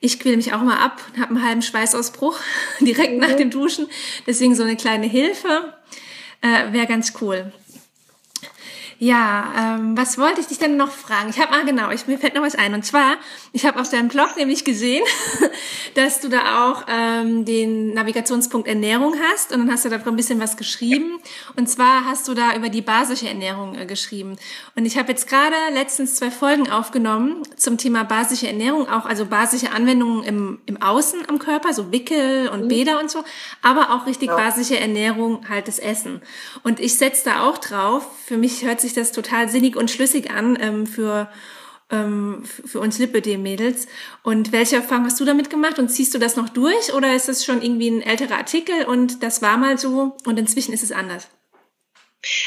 ich quäle mich auch mal ab und habe einen halben Schweißausbruch direkt mhm. nach dem Duschen. Deswegen so eine kleine Hilfe äh, wäre ganz cool. Ja, ähm, was wollte ich dich denn noch fragen? Ich habe, ah genau, ich, mir fällt noch was ein. Und zwar, ich habe auf deinem Blog nämlich gesehen, dass du da auch ähm, den Navigationspunkt Ernährung hast. Und dann hast du da ein bisschen was geschrieben. Und zwar hast du da über die basische Ernährung äh, geschrieben. Und ich habe jetzt gerade letztens zwei Folgen aufgenommen zum Thema basische Ernährung, auch also basische Anwendungen im, im Außen am Körper, so Wickel und mhm. Bäder und so, aber auch richtig ja. basische Ernährung, halt das Essen. Und ich setze da auch drauf, für mich hört sich sich das total sinnig und schlüssig an ähm, für, ähm, für uns Lipödem-Mädels. Und welche Erfahrung hast du damit gemacht und ziehst du das noch durch oder ist das schon irgendwie ein älterer Artikel und das war mal so und inzwischen ist es anders?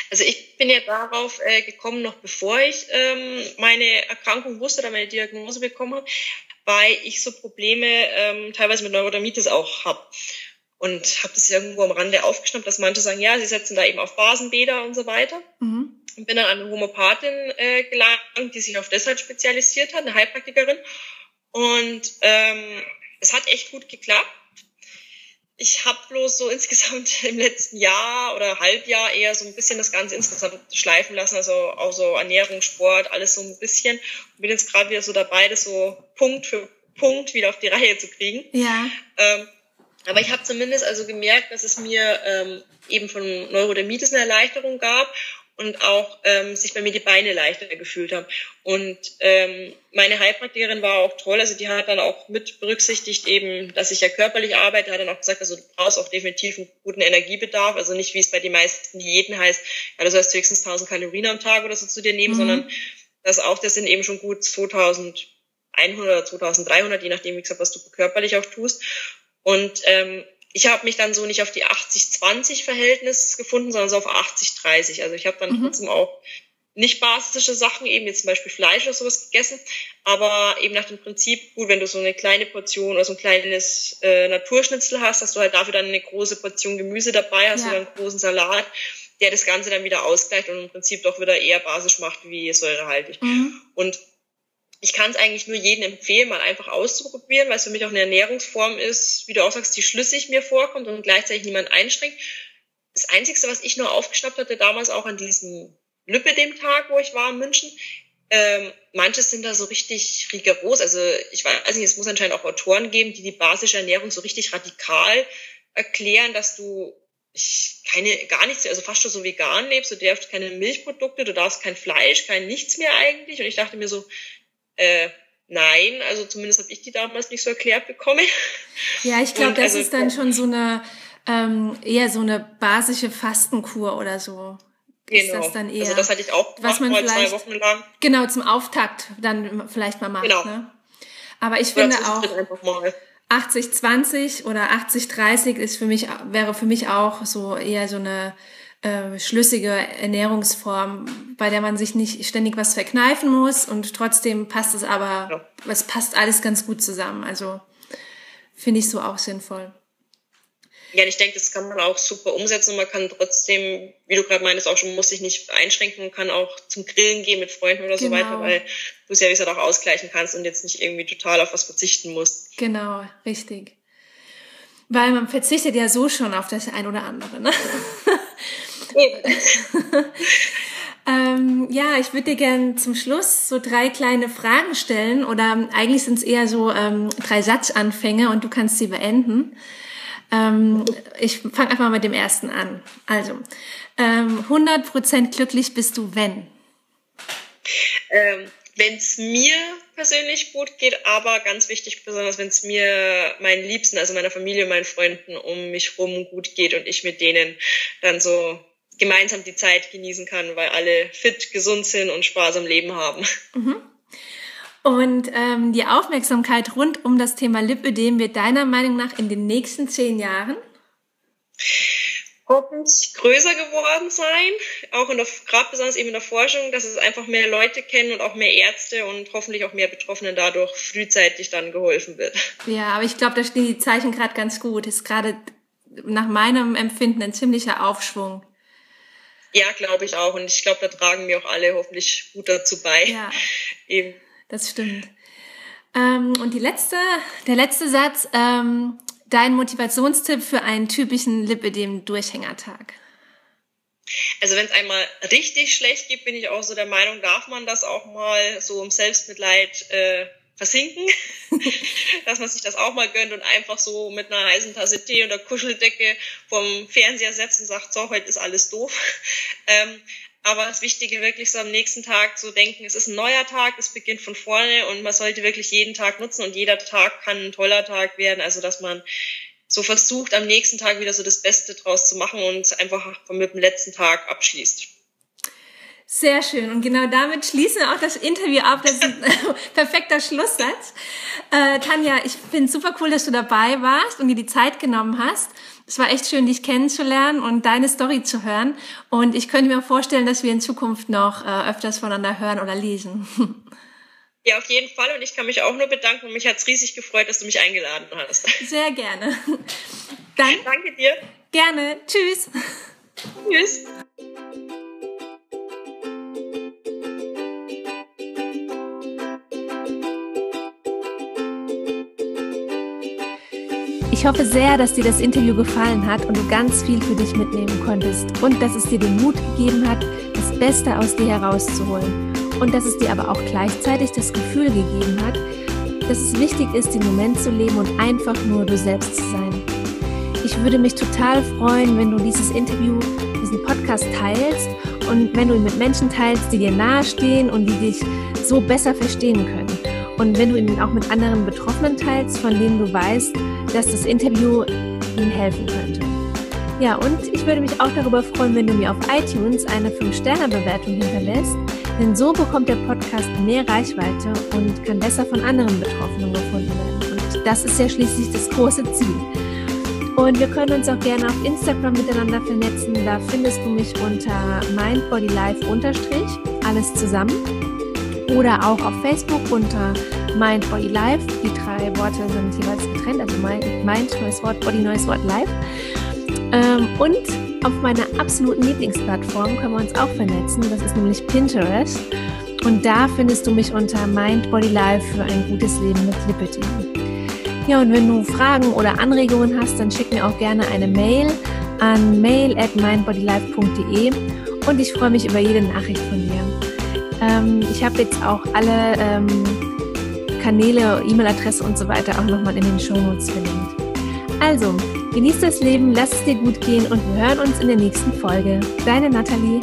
Also ich bin ja darauf äh, gekommen, noch bevor ich ähm, meine Erkrankung wusste oder meine Diagnose bekommen habe, weil ich so Probleme ähm, teilweise mit Neurodermitis auch habe. Und habe das irgendwo am Rande aufgeschnappt, dass manche sagen, ja, sie setzen da eben auf Basenbäder und so weiter. Mhm und bin dann an eine Homöopathin äh, gelangt, die sich auf das halt spezialisiert hat, eine Heilpraktikerin. Und ähm, es hat echt gut geklappt. Ich habe bloß so insgesamt im letzten Jahr oder Halbjahr eher so ein bisschen das Ganze insgesamt schleifen lassen, also auch so Ernährung, Sport, alles so ein bisschen. Und bin jetzt gerade wieder so dabei, das so Punkt für Punkt wieder auf die Reihe zu kriegen. Ja. Ähm, aber ich habe zumindest also gemerkt, dass es mir ähm, eben von Neurodermitis eine Erleichterung gab und auch ähm, sich bei mir die Beine leichter gefühlt haben. Und ähm, meine Heilpraktikerin war auch toll, also die hat dann auch mit berücksichtigt eben, dass ich ja körperlich arbeite, hat dann auch gesagt, also du brauchst auch definitiv einen guten Energiebedarf, also nicht wie es bei den meisten Diäten heißt, ja, du sollst höchstens 1000 Kalorien am Tag oder so zu dir nehmen, mhm. sondern das auch, das sind eben schon gut 2100 oder 2300, je nachdem, wie gesagt, was du körperlich auch tust. Und ähm, ich habe mich dann so nicht auf die 80-20-Verhältnis gefunden, sondern so auf 80-30. Also ich habe dann mhm. trotzdem auch nicht basische Sachen, eben jetzt zum Beispiel Fleisch oder sowas gegessen, aber eben nach dem Prinzip, gut, wenn du so eine kleine Portion oder so ein kleines äh, Naturschnitzel hast, dass du halt dafür dann eine große Portion Gemüse dabei hast ja. oder einen großen Salat, der das Ganze dann wieder ausgleicht und im Prinzip doch wieder eher basisch macht wie säurehaltig. Mhm. Und ich kann es eigentlich nur jedem empfehlen, mal einfach auszuprobieren, weil es für mich auch eine Ernährungsform ist, wie du auch sagst, die schlüssig mir vorkommt und gleichzeitig niemand einschränkt. Das Einzige, was ich nur aufgeschnappt hatte damals auch an diesem Lüppe dem Tag, wo ich war in München. Ähm, manche sind da so richtig rigoros. Also ich weiß nicht, es muss anscheinend auch Autoren geben, die die basische Ernährung so richtig radikal erklären, dass du ich, keine, gar nichts, also fast schon so vegan lebst, du darfst keine Milchprodukte, du darfst kein Fleisch, kein nichts mehr eigentlich. Und ich dachte mir so, äh, nein, also zumindest habe ich die damals nicht so erklärt bekommen. Ja, ich glaube, das also, ist dann schon so eine ähm, eher so eine basische Fastenkur oder so. Genau. Ist das dann eher, also das hatte ich auch gemacht, was man vielleicht, zwei Wochen lang. Genau, zum Auftakt dann vielleicht mal macht. Genau. Ne? Aber ich finde auch 80-20 oder 80-30 ist für mich, wäre für mich auch so eher so eine äh, schlüssige Ernährungsform, bei der man sich nicht ständig was verkneifen muss und trotzdem passt es aber, ja. es passt alles ganz gut zusammen. Also finde ich so auch sinnvoll. Ja, ich denke, das kann man auch super umsetzen. Man kann trotzdem, wie du gerade meinst, auch schon muss sich nicht einschränken und kann auch zum Grillen gehen mit Freunden oder genau. so weiter, weil du es ja wie gesagt auch ausgleichen kannst und jetzt nicht irgendwie total auf was verzichten musst. Genau, richtig. Weil man verzichtet ja so schon auf das ein oder andere, ne? ähm, ja, ich würde dir gerne zum Schluss so drei kleine Fragen stellen oder eigentlich sind es eher so ähm, drei Satzanfänge und du kannst sie beenden. Ähm, ich fange einfach mal mit dem ersten an. Also, ähm, 100% glücklich bist du, wenn? Ähm, wenn es mir persönlich gut geht, aber ganz wichtig, besonders wenn es mir meinen Liebsten, also meiner Familie, meinen Freunden um mich rum gut geht und ich mit denen dann so gemeinsam die Zeit genießen kann, weil alle fit, gesund sind und Spaß am Leben haben. Mhm. Und ähm, die Aufmerksamkeit rund um das Thema Lipödem wird deiner Meinung nach in den nächsten zehn Jahren hoffentlich größer geworden sein, auch in der, gerade besonders eben in der Forschung, dass es einfach mehr Leute kennen und auch mehr Ärzte und hoffentlich auch mehr Betroffenen dadurch frühzeitig dann geholfen wird. Ja, aber ich glaube, da stehen die Zeichen gerade ganz gut. Ist gerade nach meinem Empfinden ein ziemlicher Aufschwung. Ja, glaube ich auch. Und ich glaube, da tragen wir auch alle hoffentlich gut dazu bei. Ja. Eben das stimmt. Ähm, und die letzte, der letzte Satz, ähm, dein Motivationstipp für einen typischen Lipidem-Durchhängertag. Also wenn es einmal richtig schlecht geht, bin ich auch so der Meinung, darf man das auch mal so im Selbstmitleid äh, versinken, dass man sich das auch mal gönnt und einfach so mit einer heißen Tasse Tee oder Kuscheldecke vom Fernseher setzt und sagt, so, heute ist alles doof. Ähm, aber das Wichtige wirklich so am nächsten Tag so denken, es ist ein neuer Tag, es beginnt von vorne und man sollte wirklich jeden Tag nutzen und jeder Tag kann ein toller Tag werden. Also dass man so versucht, am nächsten Tag wieder so das Beste draus zu machen und einfach mit dem letzten Tag abschließt. Sehr schön. Und genau damit schließen wir auch das Interview ab. Das ist ein perfekter Schlusssatz. Äh, Tanja, ich finde super cool, dass du dabei warst und dir die Zeit genommen hast. Es war echt schön, dich kennenzulernen und deine Story zu hören. Und ich könnte mir vorstellen, dass wir in Zukunft noch äh, öfters voneinander hören oder lesen. Ja, auf jeden Fall. Und ich kann mich auch nur bedanken. Und mich hat es riesig gefreut, dass du mich eingeladen hast. Sehr gerne. Dann. Danke dir. Gerne. Tschüss. Tschüss. Ich hoffe sehr, dass dir das Interview gefallen hat und du ganz viel für dich mitnehmen konntest und dass es dir den Mut gegeben hat, das Beste aus dir herauszuholen und dass es dir aber auch gleichzeitig das Gefühl gegeben hat, dass es wichtig ist, den Moment zu leben und einfach nur du selbst zu sein. Ich würde mich total freuen, wenn du dieses Interview, diesen Podcast teilst und wenn du ihn mit Menschen teilst, die dir nahestehen und die dich so besser verstehen können. Und wenn du ihn auch mit anderen Betroffenen teilst, von denen du weißt, dass das Interview Ihnen helfen könnte. Ja, und ich würde mich auch darüber freuen, wenn du mir auf iTunes eine 5-Sterne-Bewertung hinterlässt, denn so bekommt der Podcast mehr Reichweite und kann besser von anderen Betroffenen gefunden werden. Und das ist ja schließlich das große Ziel. Und wir können uns auch gerne auf Instagram miteinander vernetzen. Da findest du mich unter mindbodylife alles zusammen. Oder auch auf Facebook unter Mind Body Life. Die drei Worte sind jeweils getrennt, also Mind, neues Wort, Body, neues Wort, Life. Ähm, und auf meiner absoluten Lieblingsplattform können wir uns auch vernetzen. Das ist nämlich Pinterest. Und da findest du mich unter Mind Body Life für ein gutes Leben mit Lipidem. Ja, und wenn du Fragen oder Anregungen hast, dann schick mir auch gerne eine Mail an mail at mindbodylife.de und ich freue mich über jede Nachricht von dir. Ähm, ich habe jetzt auch alle ähm, Kanäle, E-Mail-Adresse und so weiter auch nochmal in den Shownotes verlinkt. Also, genieß das Leben, lass es dir gut gehen und wir hören uns in der nächsten Folge. Deine Nathalie.